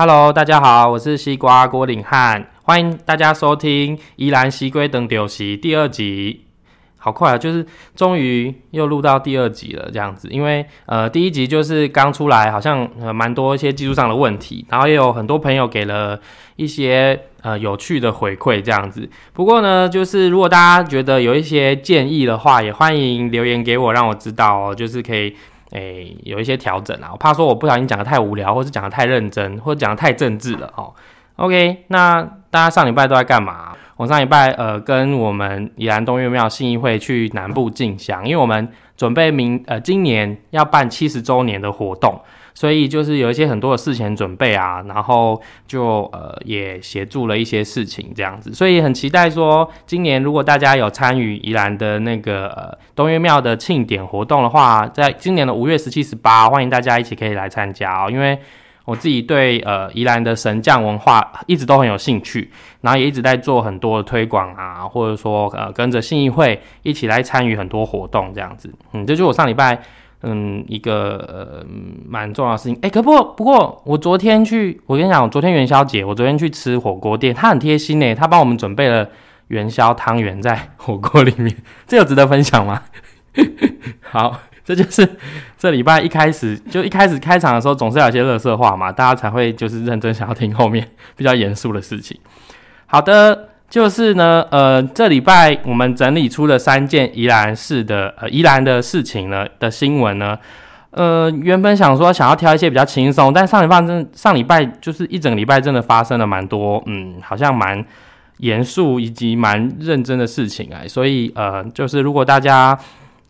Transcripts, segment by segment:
Hello，大家好，我是西瓜郭领汉，欢迎大家收听《宜兰西龟等丢席》第二集。好快啊，就是终于又录到第二集了，这样子。因为呃，第一集就是刚出来，好像呃蛮多一些技术上的问题，然后也有很多朋友给了一些呃有趣的回馈，这样子。不过呢，就是如果大家觉得有一些建议的话，也欢迎留言给我，让我知道哦，就是可以诶有一些调整啊。我怕说我不小心讲的太无聊，或是讲的太认真，或者讲的太政治了哦。OK，那大家上礼拜都在干嘛？我上礼拜呃跟我们宜兰东岳庙信义会去南部进香，因为我们准备明呃今年要办七十周年的活动，所以就是有一些很多的事前准备啊，然后就呃也协助了一些事情这样子，所以很期待说今年如果大家有参与宜兰的那个呃东岳庙的庆典活动的话，在今年的五月十七、十八，欢迎大家一起可以来参加哦，因为。我自己对呃宜兰的神将文化一直都很有兴趣，然后也一直在做很多的推广啊，或者说呃跟着信义会一起来参与很多活动这样子。嗯，这就我上礼拜嗯一个呃蛮重要的事情。哎，可不不过我昨天去，我跟你讲，我昨天元宵节，我昨天去吃火锅店，他很贴心呢，他帮我们准备了元宵汤圆在火锅里面，这有值得分享吗？好。这就是这礼拜一开始就一开始开场的时候，总是有些乐色话嘛，大家才会就是认真想要听后面比较严肃的事情。好的，就是呢，呃，这礼拜我们整理出了三件宜兰市的呃宜兰的事情呢的新闻呢，呃，原本想说想要挑一些比较轻松，但上礼拜真上礼拜就是一整礼拜真的发生了蛮多，嗯，好像蛮严肃以及蛮认真的事情哎，所以呃，就是如果大家。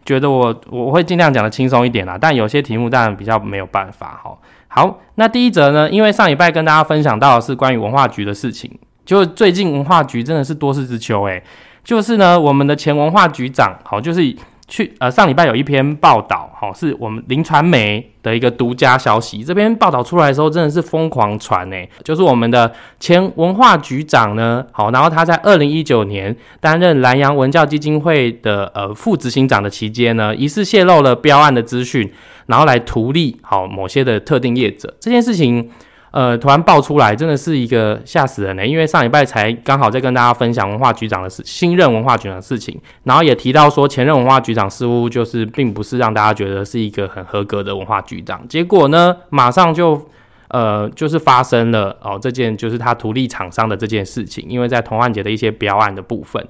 觉得我我会尽量讲的轻松一点啦，但有些题目当然比较没有办法哈。好，那第一则呢，因为上礼拜跟大家分享到的是关于文化局的事情，就最近文化局真的是多事之秋诶，就是呢，我们的前文化局长好就是。去呃上礼拜有一篇报道，好是我们林传媒的一个独家消息。这篇报道出来的时候，真的是疯狂传呢。就是我们的前文化局长呢，好，然后他在二零一九年担任南洋文教基金会的呃副执行长的期间呢，疑似泄露了标案的资讯，然后来图利好某些的特定业者。这件事情。呃，突然爆出来，真的是一个吓死人呢。因为上礼拜才刚好在跟大家分享文化局长的事，新任文化局长的事情，然后也提到说前任文化局长似乎就是并不是让大家觉得是一个很合格的文化局长。结果呢，马上就呃就是发生了哦，这件就是他图利厂商的这件事情，因为在同安节的一些标案的部分。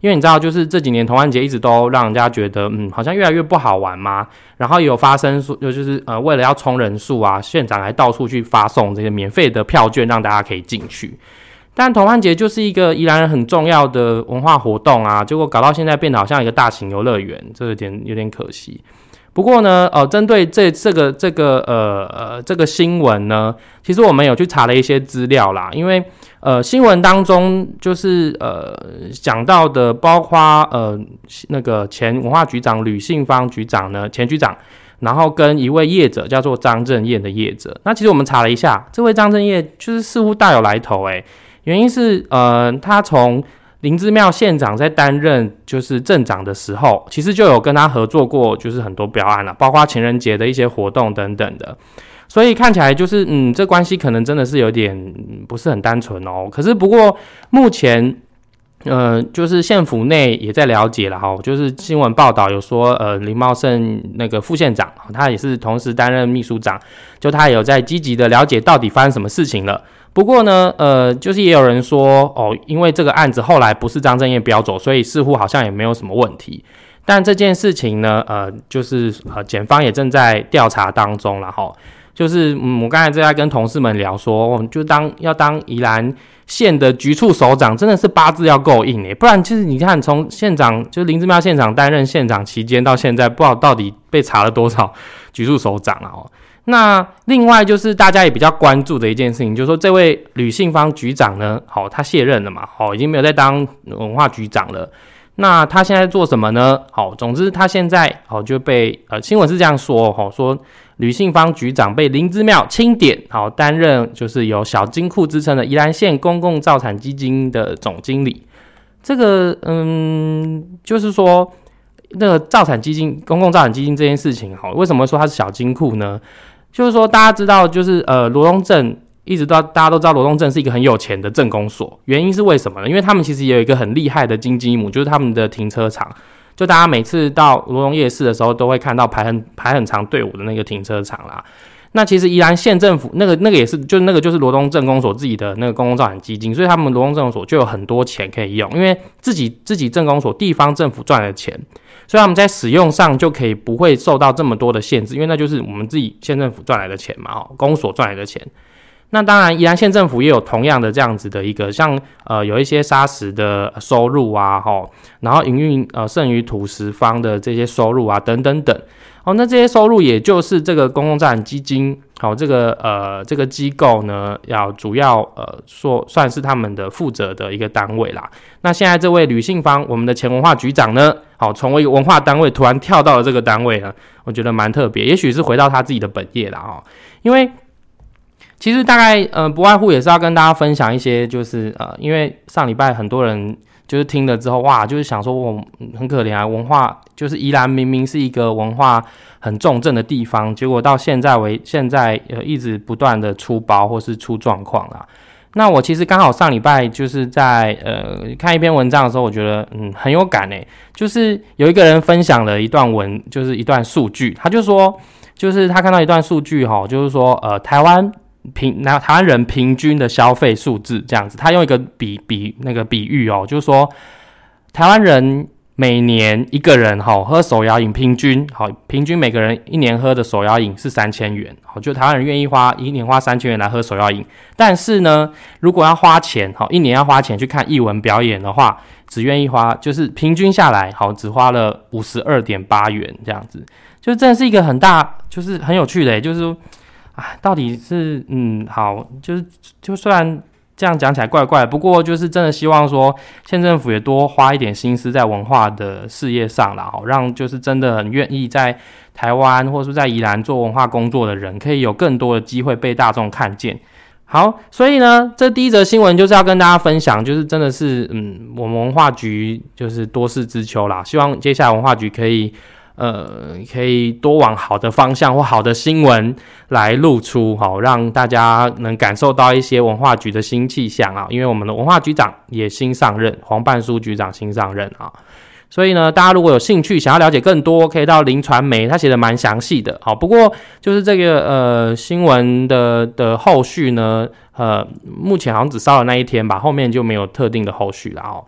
因为你知道，就是这几年童安节一直都让人家觉得，嗯，好像越来越不好玩嘛。然后有发生说，就就是呃，为了要冲人数啊，县长还到处去发送这些免费的票券，让大家可以进去。但童安节就是一个宜兰人很重要的文化活动啊，结果搞到现在变得好像一个大型游乐园，这有点有点可惜。不过呢，呃，针对这这个这个呃呃这个新闻呢，其实我们有去查了一些资料啦，因为。呃，新闻当中就是呃讲到的，包括呃那个前文化局长吕信芳局长呢，前局长，然后跟一位业者叫做张正业的业者。那其实我们查了一下，这位张正业就是似乎大有来头诶，原因是呃他从林之庙县长在担任就是镇长的时候，其实就有跟他合作过，就是很多标案了，包括情人节的一些活动等等的。所以看起来就是，嗯，这关系可能真的是有点不是很单纯哦。可是不过目前，呃，就是县府内也在了解了哈，就是新闻报道有说，呃，林茂盛那个副县长，他也是同时担任秘书长，就他有在积极的了解到底发生什么事情了。不过呢，呃，就是也有人说，哦，因为这个案子后来不是张正业标走，所以似乎好像也没有什么问题。但这件事情呢，呃，就是呃，检方也正在调查当中了哈。就是，嗯，我刚才在跟同事们聊说，我们就当要当宜兰县的局处首长，真的是八字要够硬诶，不然其实你看，从县长就林志妙县长担任县长期间到现在，不知道到底被查了多少 局处首长啊。哦，那另外就是大家也比较关注的一件事情，就是说这位吕信芳局长呢，好，他卸任了嘛，好，已经没有在当文化局长了。那他现在做什么呢？好，总之他现在好就被呃新闻是这样说，哈，说。吕信芳局长被林之妙钦点，好担任就是有小金库之称的宜兰县公共造产基金的总经理。这个，嗯，就是说那个造产基金、公共造产基金这件事情，好，为什么说它是小金库呢？就是说大家知道，就是呃罗东镇一直到大家都知道罗东镇是一个很有钱的镇公所，原因是为什么呢？因为他们其实也有一个很厉害的金鸡母，就是他们的停车场。就大家每次到罗东夜市的时候，都会看到排很排很长队伍的那个停车场啦。那其实宜兰县政府那个那个也是，就那个就是罗东镇公所自己的那个公共造产基金，所以他们罗东镇公所就有很多钱可以用，因为自己自己镇公所地方政府赚的钱，所以他们在使用上就可以不会受到这么多的限制，因为那就是我们自己县政府赚来的钱嘛，哦，公所赚来的钱。那当然，宜兰县政府也有同样的这样子的一个，像呃有一些砂石的收入啊，吼，然后营运呃剩余土石方的这些收入啊，等等等，哦，那这些收入也就是这个公共债基金，好，这个呃这个机构呢，要主要呃说算是他们的负责的一个单位啦。那现在这位吕信芳，我们的前文化局长呢，好，从一个文化单位突然跳到了这个单位呢，我觉得蛮特别，也许是回到他自己的本业了哦，因为。其实大概呃不外乎也是要跟大家分享一些，就是呃，因为上礼拜很多人就是听了之后，哇，就是想说我很可怜啊，文化就是宜兰明明是一个文化很重症的地方，结果到现在为现在呃一直不断的出包或是出状况啦。那我其实刚好上礼拜就是在呃看一篇文章的时候，我觉得嗯很有感诶，就是有一个人分享了一段文，就是一段数据，他就说就是他看到一段数据哈，就是说呃台湾。平那台湾人平均的消费数字这样子，他用一个比比那个比喻哦，就是说台湾人每年一个人哈喝手摇饮，平均好平均每个人一年喝的手摇饮是三千元，好就台湾人愿意花一年花三千元来喝手摇饮，但是呢，如果要花钱好一年要花钱去看艺文表演的话，只愿意花就是平均下来好只花了五十二点八元这样子，就真的是一个很大就是很有趣的，就是。啊，到底是嗯好，就是就虽然这样讲起来怪怪，不过就是真的希望说县政府也多花一点心思在文化的事业上啦，好让就是真的很愿意在台湾或是在宜兰做文化工作的人，可以有更多的机会被大众看见。好，所以呢，这第一则新闻就是要跟大家分享，就是真的是嗯，我们文化局就是多事之秋啦，希望接下来文化局可以。呃，可以多往好的方向或好的新闻来露出，好让大家能感受到一些文化局的新气象啊。因为我们的文化局长也新上任，黄半书局长新上任啊，所以呢，大家如果有兴趣想要了解更多，可以到林传媒，他写的蛮详细的。好，不过就是这个呃新闻的的后续呢，呃，目前好像只烧了那一天吧，后面就没有特定的后续了哦。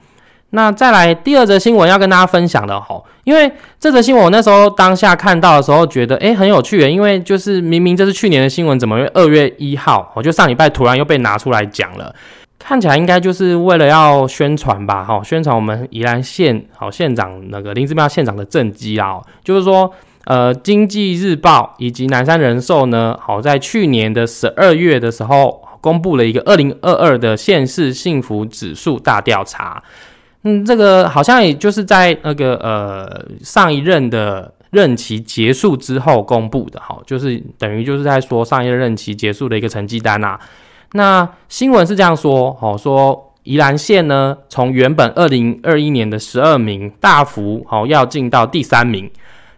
那再来第二则新闻要跟大家分享的哈，因为这则新闻我那时候当下看到的时候觉得诶很有趣诶，因为就是明明这是去年的新闻，怎么二月一号我就上礼拜突然又被拿出来讲了？看起来应该就是为了要宣传吧，哈，宣传我们宜兰县好县长那个林志妙县长的政绩啊，就是说呃经济日报以及南山人寿呢，好在去年的十二月的时候公布了一个二零二二的县市幸福指数大调查。嗯，这个好像也就是在那个呃上一任的任期结束之后公布的，哈，就是等于就是在说上一任任期结束的一个成绩单啊。那新闻是这样说，哦，说宜兰县呢从原本二零二一年的十二名大幅哦要进到第三名。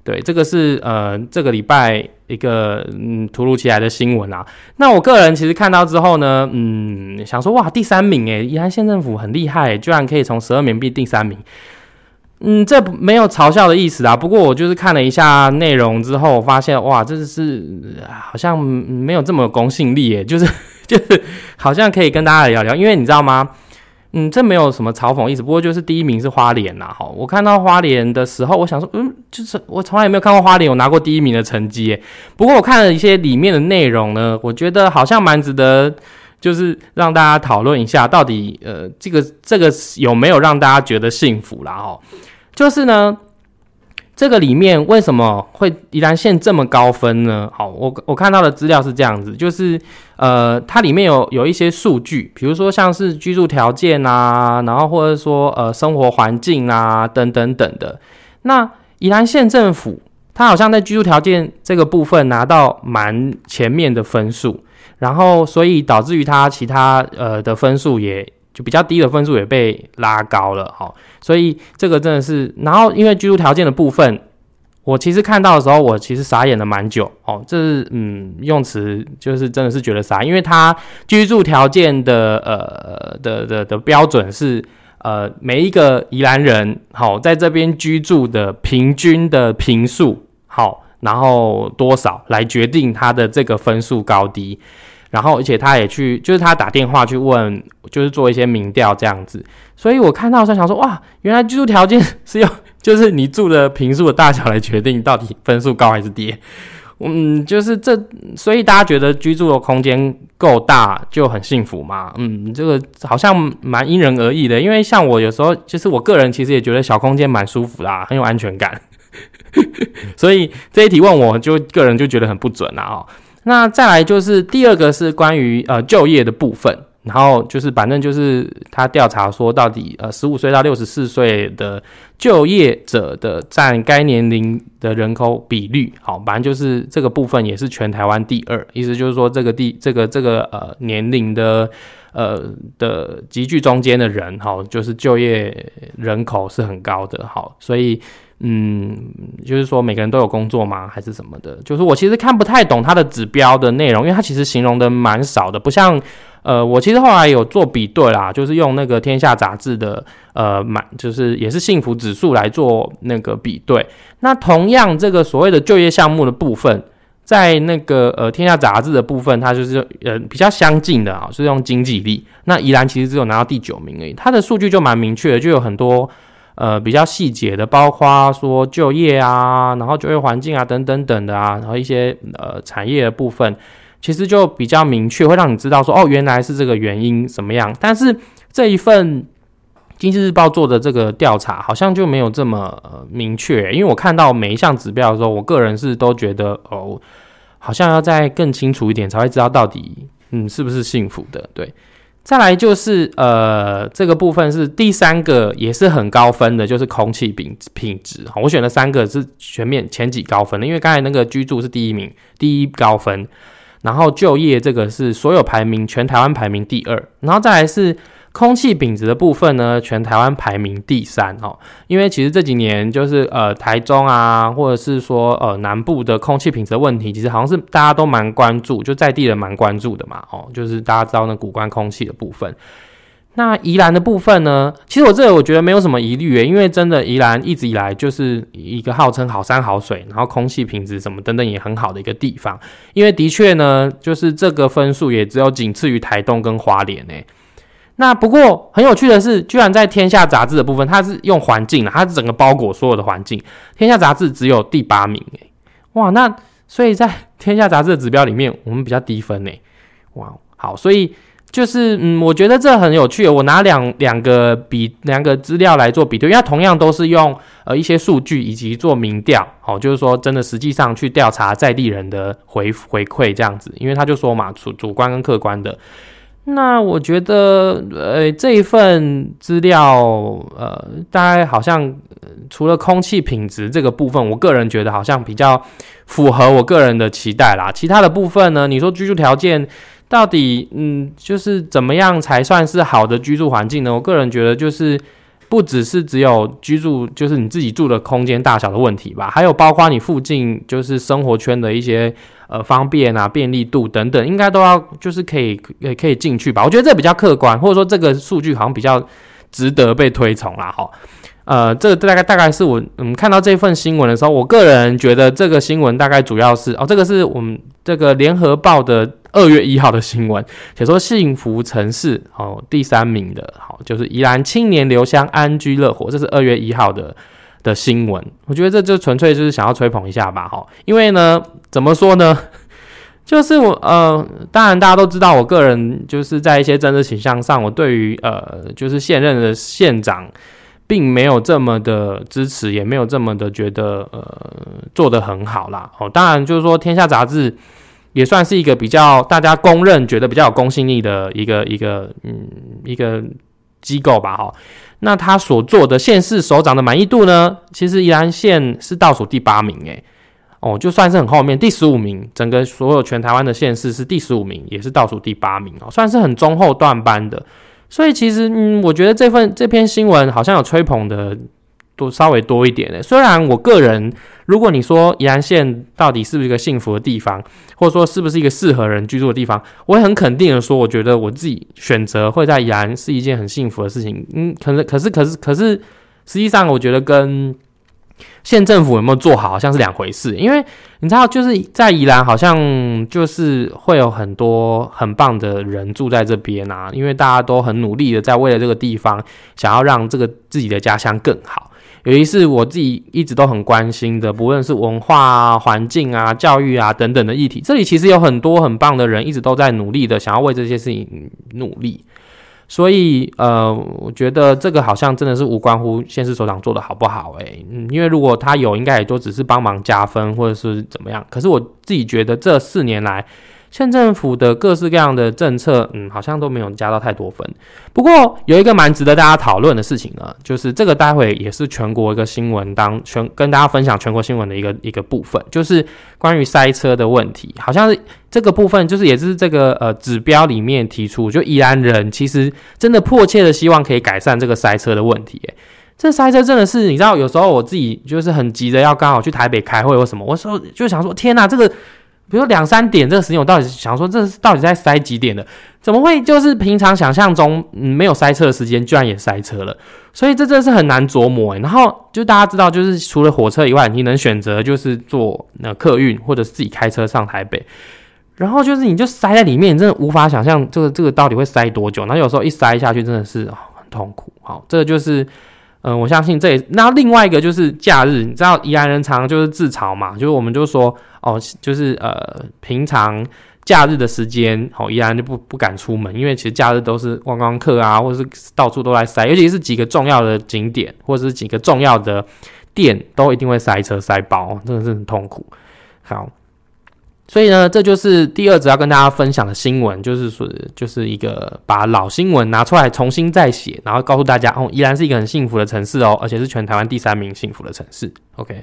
对，这个是呃这个礼拜一个嗯突如其来的新闻啊。那我个人其实看到之后呢，嗯，想说哇，第三名诶，宜兰县政府很厉害，居然可以从十二名变第三名。嗯，这没有嘲笑的意思啊。不过我就是看了一下内容之后，发现哇，这是好像没有这么公信力诶，就是 就是好像可以跟大家聊聊，因为你知道吗？嗯，这没有什么嘲讽意思，不过就是第一名是花莲呐，哈，我看到花莲的时候，我想说，嗯，就是我从来也没有看过花莲有拿过第一名的成绩，不过我看了一些里面的内容呢，我觉得好像蛮值得，就是让大家讨论一下，到底呃，这个这个有没有让大家觉得幸福啦，哈，就是呢。这个里面为什么会宜兰县这么高分呢？好，我我看到的资料是这样子，就是呃，它里面有有一些数据，比如说像是居住条件啊，然后或者说呃生活环境啊等等等的。那宜兰县政府它好像在居住条件这个部分拿到蛮前面的分数，然后所以导致于它其他呃的分数也。就比较低的分数也被拉高了，哈，所以这个真的是，然后因为居住条件的部分，我其实看到的时候，我其实傻眼了蛮久哦。这是嗯，用词就是真的是觉得傻，因为他居住条件的呃的的的标准是呃每一个宜兰人好在这边居住的平均的平数好，然后多少来决定他的这个分数高低。然后而且他也去，就是他打电话去问，就是做一些民调这样子。所以我看到时候想说，哇，原来居住条件是用。就是你住的平数的大小来决定到底分数高还是低，嗯，就是这，所以大家觉得居住的空间够大就很幸福嘛，嗯，这个好像蛮因人而异的，因为像我有时候，就是我个人其实也觉得小空间蛮舒服啦，很有安全感，所以这一题问我就个人就觉得很不准啦哦。那再来就是第二个是关于呃就业的部分。然后就是，反正就是他调查说，到底呃，十五岁到六十四岁的就业者的占该年龄的人口比率，好，反正就是这个部分也是全台湾第二，意思就是说这个第这个这个呃年龄的呃的集聚中间的人，好，就是就业人口是很高的，好，所以嗯，就是说每个人都有工作吗，还是什么的？就是我其实看不太懂它的指标的内容，因为它其实形容的蛮少的，不像。呃，我其实后来有做比对啦，就是用那个《天下》杂志的呃满，就是也是幸福指数来做那个比对。那同样这个所谓的就业项目的部分，在那个呃《天下》杂志的部分，它就是呃比较相近的啊，是用经济力。那宜兰其实只有拿到第九名而已，它的数据就蛮明确的，就有很多呃比较细节的，包括说就业啊，然后就业环境啊等等等的啊，然后一些呃产业的部分。其实就比较明确，会让你知道说，哦，原来是这个原因怎么样。但是这一份经济日报做的这个调查，好像就没有这么明确。因为我看到每一项指标的时候，我个人是都觉得，哦，好像要再更清楚一点，才会知道到底，嗯，是不是幸福的。对，再来就是呃，这个部分是第三个，也是很高分的，就是空气品品质。我选了三个是全面前几高分的，因为刚才那个居住是第一名，第一高分。然后就业这个是所有排名全台湾排名第二，然后再来是空气品质的部分呢，全台湾排名第三哦。因为其实这几年就是呃台中啊，或者是说呃南部的空气品质问题，其实好像是大家都蛮关注，就在地人蛮关注的嘛哦，就是大家知道那古关空气的部分。那宜兰的部分呢？其实我这个我觉得没有什么疑虑诶，因为真的宜兰一直以来就是一个号称好山好水，然后空气品质什么等等也很好的一个地方。因为的确呢，就是这个分数也只有仅次于台东跟花莲诶。那不过很有趣的是，居然在天下杂志的部分，它是用环境它整个包裹所有的环境。天下杂志只有第八名诶，哇，那所以在天下杂志的指标里面，我们比较低分诶。哇，好，所以。就是嗯，我觉得这很有趣。我拿两两个比两个资料来做比对，因为同样都是用呃一些数据以及做民调，好，就是说真的实际上去调查在地人的回回馈这样子。因为他就说嘛，主主观跟客观的。那我觉得呃这一份资料呃大概好像除了空气品质这个部分，我个人觉得好像比较符合我个人的期待啦。其他的部分呢，你说居住条件。到底，嗯，就是怎么样才算是好的居住环境呢？我个人觉得，就是不只是只有居住，就是你自己住的空间大小的问题吧，还有包括你附近就是生活圈的一些呃方便啊、便利度等等，应该都要就是可以也可以进去吧。我觉得这比较客观，或者说这个数据好像比较值得被推崇啦。哈，呃，这个大概大概是我嗯看到这份新闻的时候，我个人觉得这个新闻大概主要是哦，这个是我们这个联合报的。二月一号的新闻，写说幸福城市哦，第三名的好就是宜兰青年留乡安居乐活，这是二月一号的的新闻。我觉得这就纯粹就是想要吹捧一下吧，哈，因为呢，怎么说呢，就是我呃，当然大家都知道，我个人就是在一些政治倾向上，我对于呃，就是现任的县长，并没有这么的支持，也没有这么的觉得呃做得很好啦。哦，当然就是说天下杂志。也算是一个比较大家公认觉得比较有公信力的一个一个嗯一个机构吧哈，那他所做的县市首长的满意度呢，其实宜兰县是倒数第八名诶，哦就算是很后面第十五名，整个所有全台湾的县市是第十五名，也是倒数第八名哦，算是很中后段班的，所以其实嗯我觉得这份这篇新闻好像有吹捧的多稍微多一点诶，虽然我个人如果你说宜兰县到底是不是一个幸福的地方，或者说是不是一个适合人居住的地方，我会很肯定的说，我觉得我自己选择会在宜兰是一件很幸福的事情。嗯，可能可是可是可是，实际上我觉得跟县政府有没有做好，好像是两回事。因为你知道，就是在宜兰，好像就是会有很多很棒的人住在这边啊。因为大家都很努力的在为了这个地方，想要让这个自己的家乡更好。尤其是我自己一直都很关心的，不论是文化、环境啊、教育啊等等的议题，这里其实有很多很棒的人，一直都在努力的想要为这些事情努力。所以，呃，我觉得这个好像真的是无关乎县市首长做的好不好，诶，嗯，因为如果他有，应该也都只是帮忙加分或者是怎么样。可是我自己觉得这四年来。县政府的各式各样的政策，嗯，好像都没有加到太多分。不过有一个蛮值得大家讨论的事情呢，就是这个待会也是全国一个新闻，当全跟大家分享全国新闻的一个一个部分，就是关于塞车的问题。好像这个部分，就是也是这个呃指标里面提出，就宜兰人其实真的迫切的希望可以改善这个塞车的问题。诶，这塞车真的是，你知道，有时候我自己就是很急的要刚好去台北开会或什么，我说就想说，天哪，这个。比如两三点这个时间，我到底想说，这是到底在塞几点的？怎么会就是平常想象中嗯没有塞车的时间，居然也塞车了？所以这真的是很难琢磨。然后就大家知道，就是除了火车以外，你能选择就是坐那客运或者是自己开车上台北。然后就是你就塞在里面，你真的无法想象这个这个到底会塞多久。然后有时候一塞下去，真的是很痛苦。好，这个就是。嗯，我相信这也那另外一个就是假日，你知道宜兰人常常就是自嘲嘛，就是我们就说哦，就是呃平常假日的时间，好宜兰就不不敢出门，因为其实假日都是观光客啊，或者是到处都来塞，尤其是几个重要的景点或者是几个重要的店，都一定会塞车塞爆，真的是很痛苦。好。所以呢，这就是第二则要跟大家分享的新闻，就是说，就是一个把老新闻拿出来重新再写，然后告诉大家，哦，依然是一个很幸福的城市哦，而且是全台湾第三名幸福的城市。OK，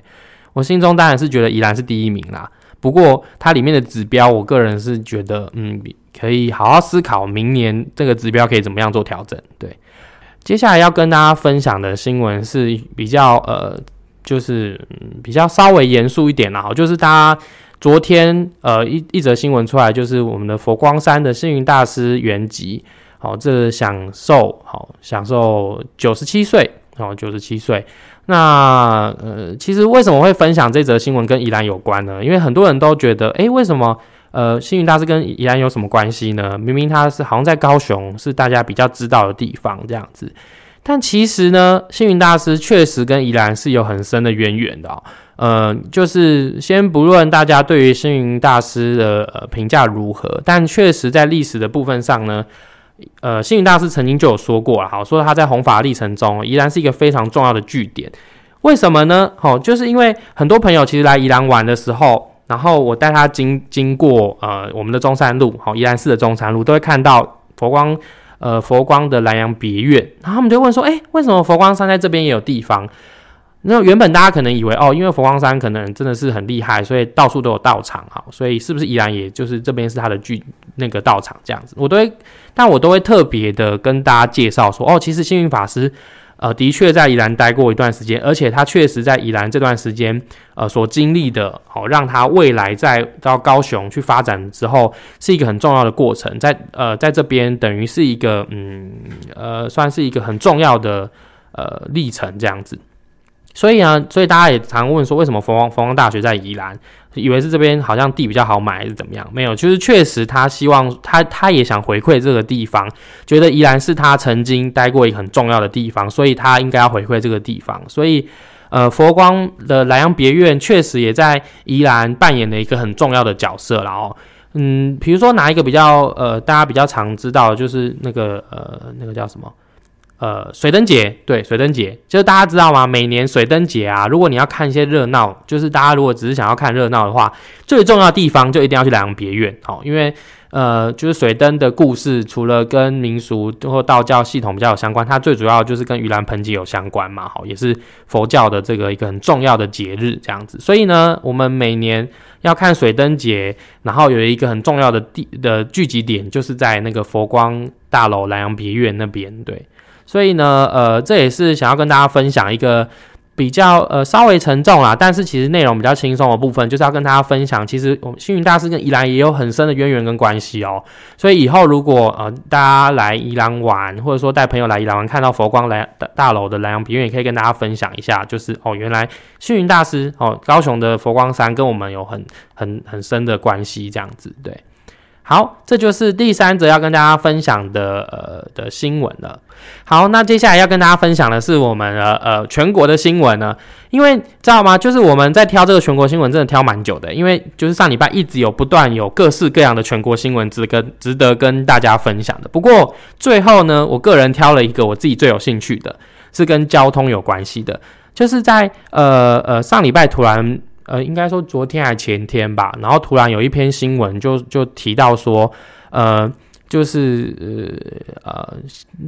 我心中当然是觉得宜兰是第一名啦。不过它里面的指标，我个人是觉得，嗯，可以好好思考明年这个指标可以怎么样做调整。对，接下来要跟大家分享的新闻是比较呃，就是嗯比较稍微严肃一点啦，好就是大家。昨天，呃，一一则新闻出来，就是我们的佛光山的星云大师圆寂，好，这享受，好，享受九十七岁，好，九十七岁。那，呃，其实为什么会分享这则新闻跟宜兰有关呢？因为很多人都觉得，诶，为什么，呃，星云大师跟宜兰有什么关系呢？明明他是好像在高雄，是大家比较知道的地方，这样子。但其实呢，星云大师确实跟宜兰是有很深的渊源的。呃，就是先不论大家对于星云大师的评价如何，但确实在历史的部分上呢，呃，星云大师曾经就有说过了，好，说他在弘法历程中宜兰是一个非常重要的据点。为什么呢？好，就是因为很多朋友其实来宜兰玩的时候，然后我带他经经过呃我们的中山路，好，宜兰市的中山路，都会看到佛光呃佛光的南阳别院，然后他们就问说，哎，为什么佛光山在这边也有地方？那原本大家可能以为哦，因为佛光山可能真的是很厉害，所以到处都有道场哈，所以是不是依然也就是这边是他的剧那个道场这样子？我都会，但我都会特别的跟大家介绍说哦，其实幸运法师呃的确在宜兰待过一段时间，而且他确实在宜兰这段时间呃所经历的，好让他未来在到高雄去发展之后是一个很重要的过程，在呃在这边等于是一个嗯呃算是一个很重要的呃历程这样子。所以啊，所以大家也常问说，为什么佛光佛光大学在宜兰？以为是这边好像地比较好买，还是怎么样？没有，就是确实他希望他他也想回馈这个地方，觉得宜兰是他曾经待过一个很重要的地方，所以他应该要回馈这个地方。所以，呃，佛光的莱阳别院确实也在宜兰扮演了一个很重要的角色。然后，嗯，比如说拿一个比较呃大家比较常知道，就是那个呃那个叫什么？呃，水灯节对，水灯节就是大家知道吗？每年水灯节啊，如果你要看一些热闹，就是大家如果只是想要看热闹的话，最重要的地方就一定要去南阳别院，好，因为呃，就是水灯的故事，除了跟民俗或道教系统比较有相关，它最主要就是跟盂兰盆节有相关嘛，好，也是佛教的这个一个很重要的节日这样子。所以呢，我们每年要看水灯节，然后有一个很重要的地的聚集点，就是在那个佛光大楼南阳别院那边，对。所以呢，呃，这也是想要跟大家分享一个比较呃稍微沉重啦，但是其实内容比较轻松的部分，就是要跟大家分享，其实我们星云大师跟宜兰也有很深的渊源跟关系哦。所以以后如果呃大家来宜兰玩，或者说带朋友来宜兰玩，看到佛光来大大楼的南洋比院，也可以跟大家分享一下，就是哦原来星云大师哦高雄的佛光山跟我们有很很很深的关系，这样子对。好，这就是第三则要跟大家分享的呃的新闻了。好，那接下来要跟大家分享的是我们呃呃全国的新闻呢，因为知道吗？就是我们在挑这个全国新闻，真的挑蛮久的，因为就是上礼拜一直有不断有各式各样的全国新闻值跟值得跟大家分享的。不过最后呢，我个人挑了一个我自己最有兴趣的，是跟交通有关系的，就是在呃呃上礼拜突然。呃，应该说昨天还前天吧，然后突然有一篇新闻就就提到说，呃，就是呃呃，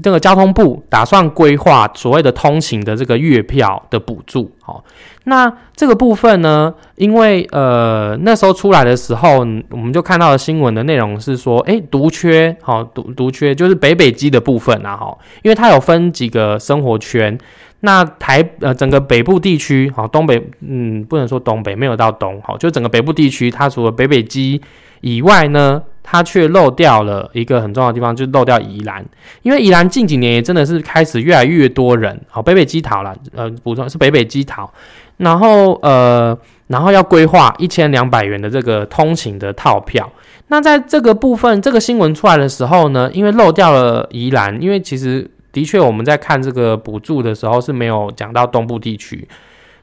这个交通部打算规划所谓的通勤的这个月票的补助，好，那这个部分呢，因为呃那时候出来的时候，我们就看到的新闻的内容是说，哎，独缺，好，独独缺就是北北基的部分啊，哈，因为它有分几个生活圈。那台呃整个北部地区，好东北，嗯，不能说东北，没有到东，好，就整个北部地区，它除了北北基以外呢，它却漏掉了一个很重要的地方，就是漏掉宜兰，因为宜兰近几年也真的是开始越来越多人，好北北基桃了，呃，补充是北北基桃，然后呃，然后要规划一千两百元的这个通勤的套票，那在这个部分，这个新闻出来的时候呢，因为漏掉了宜兰，因为其实。的确，我们在看这个补助的时候是没有讲到东部地区。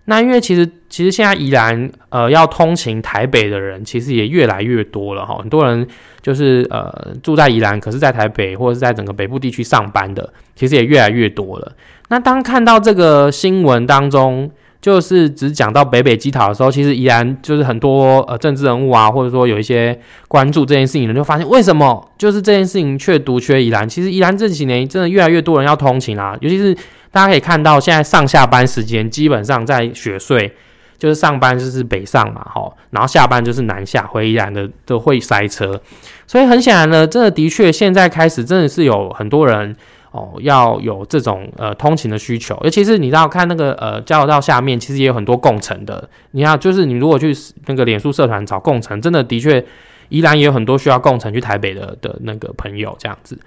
那因为其实其实现在宜兰呃要通勤台北的人其实也越来越多了哈，很多人就是呃住在宜兰，可是在台北或者是在整个北部地区上班的，其实也越来越多了。那当看到这个新闻当中，就是只讲到北北基讨的时候，其实依然就是很多呃政治人物啊，或者说有一些关注这件事情的人，就发现为什么就是这件事情却独缺宜兰？其实宜兰这几年真的越来越多人要通勤啊，尤其是大家可以看到现在上下班时间基本上在雪隧，就是上班就是北上嘛，哈，然后下班就是南下回宜兰的都会塞车，所以很显然呢，真的的确现在开始真的是有很多人。哦，要有这种呃通勤的需求，尤其是你知道看那个呃交流道下面，其实也有很多共乘的。你看，就是你如果去那个脸书社团找共乘，真的的确依然也有很多需要共乘去台北的的那个朋友这样子。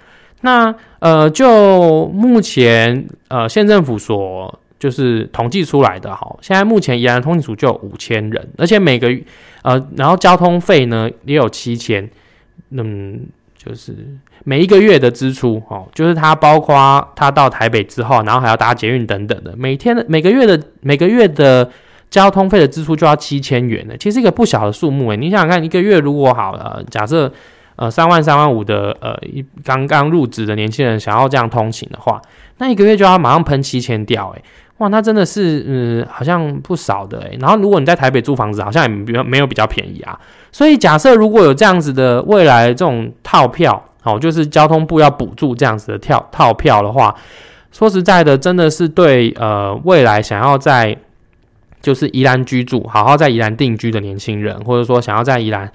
那呃，就目前呃县政府所就是统计出来的哈，现在目前宜兰通勤组就有五千人，而且每个呃然后交通费呢也有七千，嗯。就是每一个月的支出哦，就是他包括他到台北之后，然后还要搭捷运等等的，每天的每个月的每个月的交通费的支出就要七千元呢，其实一个不小的数目诶。你想想看，一个月如果好了，假设呃三万三万五的呃一刚刚入职的年轻人想要这样通勤的话，那一个月就要马上喷七千掉诶。哇，那真的是嗯好像不少的诶。然后如果你在台北租房子，好像也比较没有比较便宜啊。所以假设如果有这样子的未来这种套票，好，就是交通部要补助这样子的跳套票的话，说实在的，真的是对呃未来想要在就是宜兰居住，好好在宜兰定居的年轻人，或者说想要在宜兰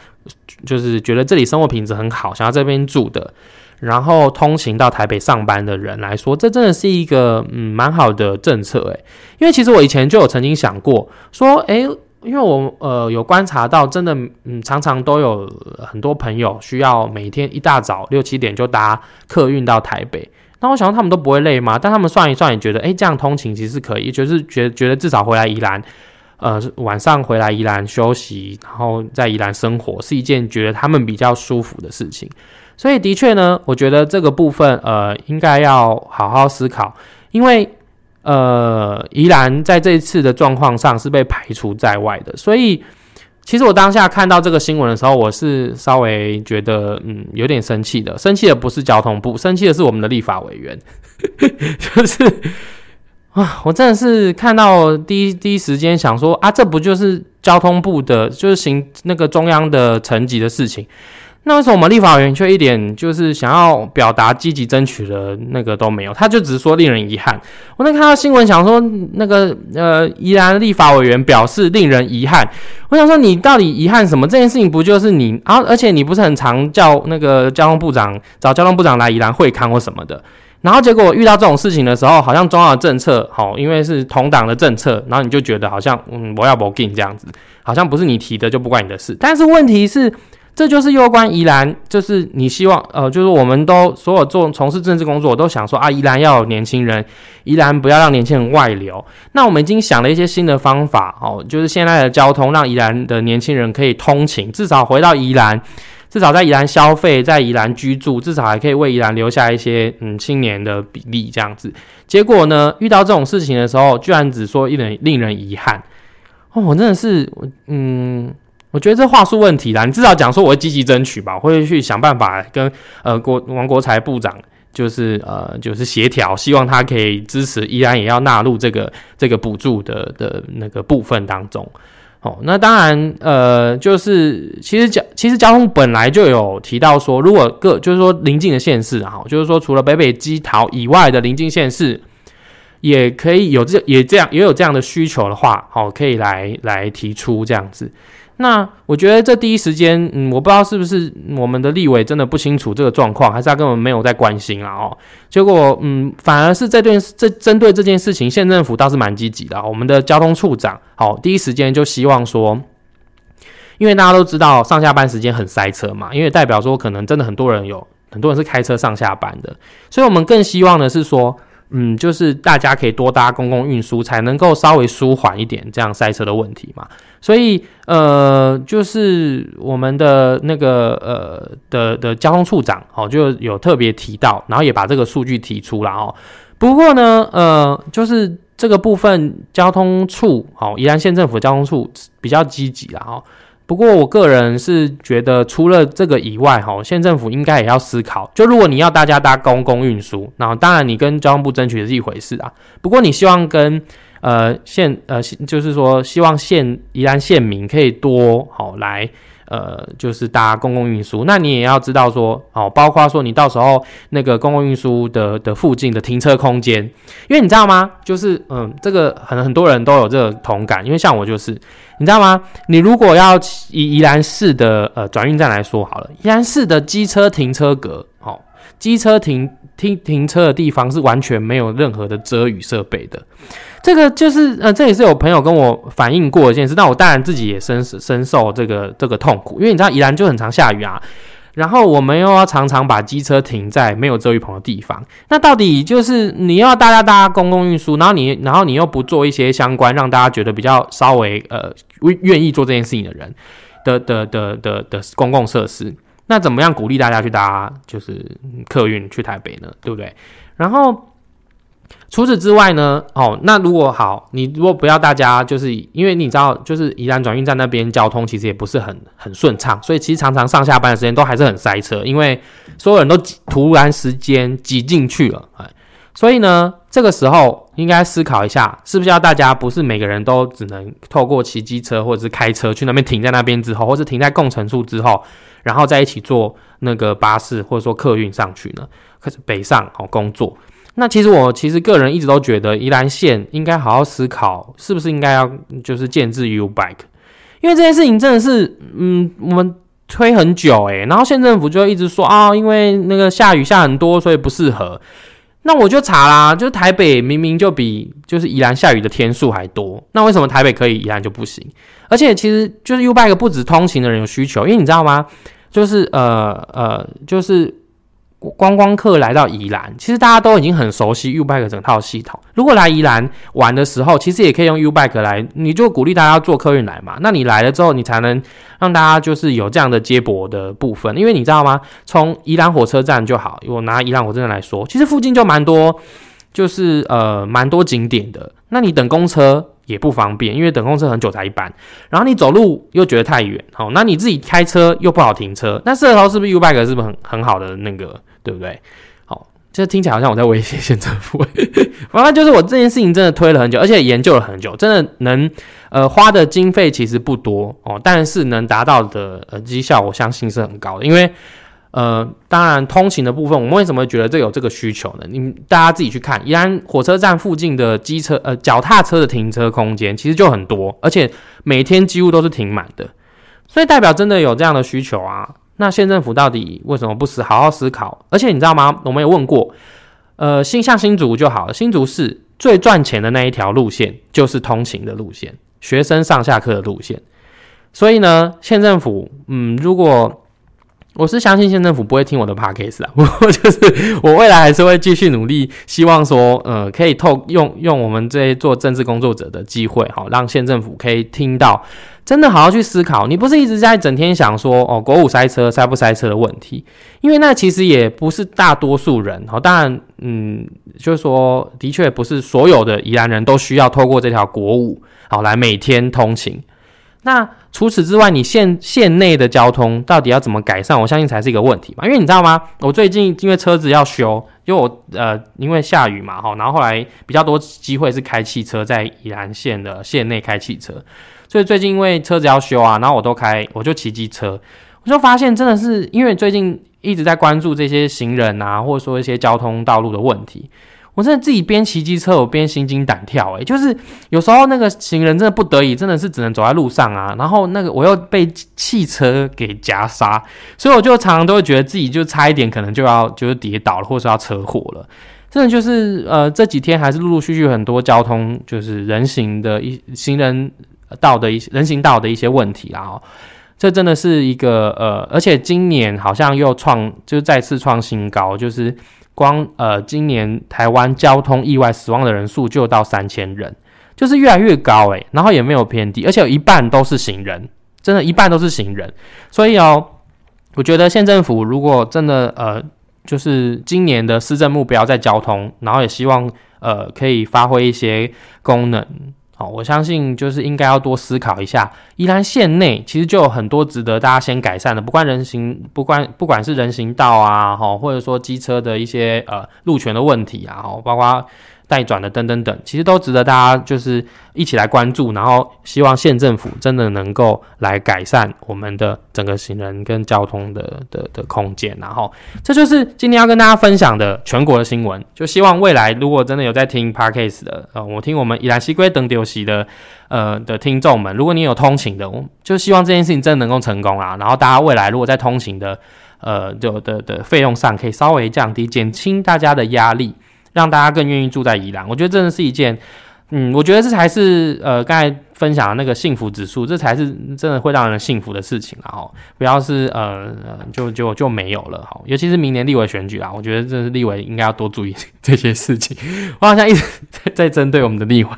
就是觉得这里生活品质很好，想要这边住的，然后通勤到台北上班的人来说，这真的是一个嗯蛮好的政策诶，因为其实我以前就有曾经想过说，诶。因为我呃有观察到，真的嗯常常都有很多朋友需要每天一大早六七点就搭客运到台北。那我想他们都不会累吗？但他们算一算也觉得，哎，这样通勤其实是可以，就是觉觉得至少回来宜兰，呃晚上回来宜兰休息，然后在宜兰生活是一件觉得他们比较舒服的事情。所以的确呢，我觉得这个部分呃应该要好好思考，因为。呃，宜兰在这一次的状况上是被排除在外的，所以其实我当下看到这个新闻的时候，我是稍微觉得嗯有点生气的。生气的不是交通部，生气的是我们的立法委员，就是啊，我真的是看到第一第一时间想说啊，这不就是交通部的，就是行那个中央的层级的事情。那为什么我们立法委员却一点就是想要表达积极争取的那个都没有？他就只是说令人遗憾。我那看到新闻，想说那个呃，宜兰立法委员表示令人遗憾。我想说，你到底遗憾什么？这件事情不就是你？啊而且你不是很常叫那个交通部长找交通部长来宜兰会刊或什么的？然后结果遇到这种事情的时候，好像中央的政策好，因为是同党的政策，然后你就觉得好像嗯我要不进这样子，好像不是你提的就不关你的事。但是问题是，这就是攸关宜兰，就是你希望呃，就是我们都所有做从事政治工作都想说啊，宜兰要有年轻人，宜兰不要让年轻人外流。那我们已经想了一些新的方法哦，就是现在的交通让宜兰的年轻人可以通勤，至少回到宜兰。至少在宜兰消费，在宜兰居住，至少还可以为宜兰留下一些嗯青年的比例这样子。结果呢，遇到这种事情的时候，居然只说一人令人遗憾哦！我真的是，嗯，我觉得这话术问题啦。你至少讲说我会积极争取吧，我会去想办法跟呃国王国才部长就是呃就是协调，希望他可以支持依然也要纳入这个这个补助的的那个部分当中。哦，那当然，呃，就是其实交其实交通本来就有提到说，如果各就是说临近的县市哈，就是说除了北北基桃以外的临近县市，也可以有这也这样也有这样的需求的话，好，可以来来提出这样子。那我觉得这第一时间，嗯，我不知道是不是我们的立委真的不清楚这个状况，还是他根本没有在关心啊？哦，结果，嗯，反而是这段这针对这件事情，县政府倒是蛮积极的。我们的交通处长，好，第一时间就希望说，因为大家都知道上下班时间很塞车嘛，因为代表说可能真的很多人有很多人是开车上下班的，所以我们更希望的是说。嗯，就是大家可以多搭公共运输，才能够稍微舒缓一点这样塞车的问题嘛。所以，呃，就是我们的那个呃的的交通处长哦，就有特别提到，然后也把这个数据提出了哦。不过呢，呃，就是这个部分交通处哦，宜兰县政府交通处比较积极了哦。不过，我个人是觉得，除了这个以外，哈，县政府应该也要思考。就如果你要大家搭公共运输，那当然你跟交通部争取是一回事啊。不过，你希望跟呃县呃，就是说希望县宜兰县民可以多好来。呃，就是搭公共运输，那你也要知道说，哦，包括说你到时候那个公共运输的的附近的停车空间，因为你知道吗？就是嗯，这个很很多人都有这个同感，因为像我就是，你知道吗？你如果要以宜兰市的呃转运站来说好了，宜兰市的机车停车格，哦，机车停停停车的地方是完全没有任何的遮雨设备的。这个就是呃，这也是有朋友跟我反映过一件事，那我当然自己也深深受这个这个痛苦，因为你知道宜兰就很常下雨啊，然后我们又要常常把机车停在没有遮雨棚的地方，那到底就是你要大家搭公共运输，然后你然后你又不做一些相关让大家觉得比较稍微呃愿意做这件事情的人的的的的的公共设施，那怎么样鼓励大家去搭就是客运去台北呢？对不对？然后。除此之外呢，哦，那如果好，你如果不要大家，就是因为你知道，就是宜兰转运站那边交通其实也不是很很顺畅，所以其实常常上下班的时间都还是很塞车，因为所有人都突然时间挤进去了，哎，所以呢，这个时候应该思考一下，是不是要大家不是每个人都只能透过骑机车或者是开车去那边停在那边之后，或是停在共乘处之后，然后再一起坐那个巴士或者说客运上去呢？开始北上哦工作。那其实我其实个人一直都觉得宜兰县应该好好思考，是不是应该要就是建制 U Bike，因为这件事情真的是，嗯，我们推很久诶，然后县政府就一直说啊，因为那个下雨下很多，所以不适合。那我就查啦，就是台北明明就比就是宜兰下雨的天数还多，那为什么台北可以，宜兰就不行？而且其实就是 U Bike 不止通勤的人有需求，因为你知道吗？就是呃呃，就是。观光客来到宜兰，其实大家都已经很熟悉 U Bike 整套系统。如果来宜兰玩的时候，其实也可以用 U Bike 来，你就鼓励大家坐客运来嘛。那你来了之后，你才能让大家就是有这样的接驳的部分。因为你知道吗？从宜兰火车站就好，我拿宜兰火车站来说，其实附近就蛮多，就是呃蛮多景点的。那你等公车也不方便，因为等公车很久才一班。然后你走路又觉得太远，好，那你自己开车又不好停车。那这头是不是 U Bike 是不是很很好的那个？对不对？好，这听起来好像我在威胁县政府。反正就是我这件事情真的推了很久，而且研究了很久，真的能呃花的经费其实不多哦，但是能达到的呃绩效，我相信是很高的。因为呃，当然通勤的部分，我们为什么觉得这有这个需求呢？你大家自己去看，宜兰火车站附近的机车呃脚踏车的停车空间其实就很多，而且每天几乎都是停满的，所以代表真的有这样的需求啊。那县政府到底为什么不思好好思考？而且你知道吗？我们有问过，呃，新像新竹就好了，新竹市最赚钱的那一条路线就是通勤的路线，学生上下课的路线。所以呢，县政府，嗯，如果我是相信县政府不会听我的 podcast 啊，不过就是我未来还是会继续努力，希望说，呃，可以透用用我们这些做政治工作者的机会，哈，让县政府可以听到，真的好好去思考。你不是一直在整天想说，哦，国五塞车塞不塞车的问题，因为那其实也不是大多数人，好，当然，嗯，就是说，的确不是所有的宜兰人都需要透过这条国五，好来每天通勤。那除此之外，你县县内的交通到底要怎么改善？我相信才是一个问题嘛。因为你知道吗？我最近因为车子要修，因为我呃因为下雨嘛哈，然后后来比较多机会是开汽车在宜兰县的县内开汽车，所以最近因为车子要修啊，然后我都开我就骑机车，我就发现真的是因为最近一直在关注这些行人啊，或者说一些交通道路的问题。我真的自己边骑机车，我边心惊胆跳，诶，就是有时候那个行人真的不得已，真的是只能走在路上啊。然后那个我又被汽车给夹杀，所以我就常常都会觉得自己就差一点，可能就要就是跌倒了，或者是要车祸了。真的就是呃这几天还是陆陆续续很多交通就是人行的一行人道的一些人行道的一些问题啊。这真的是一个呃，而且今年好像又创就再次创新高，就是。光呃，今年台湾交通意外死亡的人数就到三千人，就是越来越高诶，然后也没有偏低，而且有一半都是行人，真的，一半都是行人。所以哦，我觉得县政府如果真的呃，就是今年的施政目标在交通，然后也希望呃可以发挥一些功能。好，我相信就是应该要多思考一下，宜兰县内其实就有很多值得大家先改善的，不管人行，不管不管是人行道啊，哈，或者说机车的一些呃路权的问题啊，哈，包括。待转的等等等，其实都值得大家就是一起来关注，然后希望县政府真的能够来改善我们的整个行人跟交通的的的空间，然后这就是今天要跟大家分享的全国的新闻。就希望未来如果真的有在听 Parkcase 的，呃，我听我们宜兰西归等丢席的，呃的听众们，如果你有通勤的，我就希望这件事情真的能够成功啊。然后大家未来如果在通勤的，呃，就的的费用上可以稍微降低，减轻大家的压力。让大家更愿意住在宜兰，我觉得真的是一件，嗯，我觉得这才是呃刚才分享的那个幸福指数，这才是真的会让人幸福的事情了哈。不要是呃就就就没有了哈，尤其是明年立委选举啊，我觉得这是立委应该要多注意 这些事情。我好像一直 在在针对我们的立委。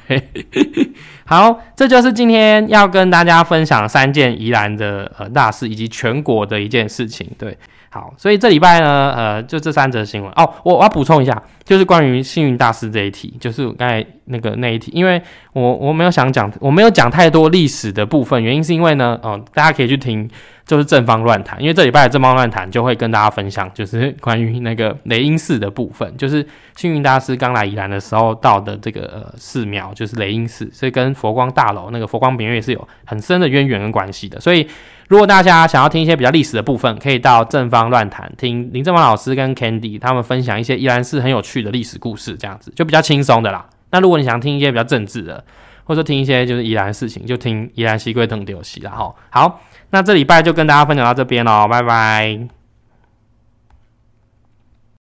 好，这就是今天要跟大家分享三件宜兰的呃大事，以及全国的一件事情。对。好，所以这礼拜呢，呃，就这三则新闻哦。我我要补充一下，就是关于幸运大师这一题，就是刚才那个那一题，因为我我没有想讲，我没有讲太多历史的部分，原因是因为呢，哦，大家可以去听，就是正方乱谈，因为这礼拜的正方乱谈就会跟大家分享，就是 关于那个雷音寺的部分，就是幸运大师刚来宜兰的时候到的这个寺庙，就是雷音寺，所以跟佛光大楼那个佛光明月是有很深的渊源跟关系的，所以。如果大家想要听一些比较历史的部分，可以到正方乱谈听林正方老师跟 Candy 他们分享一些依然是很有趣的历史故事，这样子就比较轻松的啦。那如果你想听一些比较政治的，或者说听一些就是宜兰事情，就听宜兰西归等丢西啦。哈。好，那这礼拜就跟大家分享到这边喽，拜拜。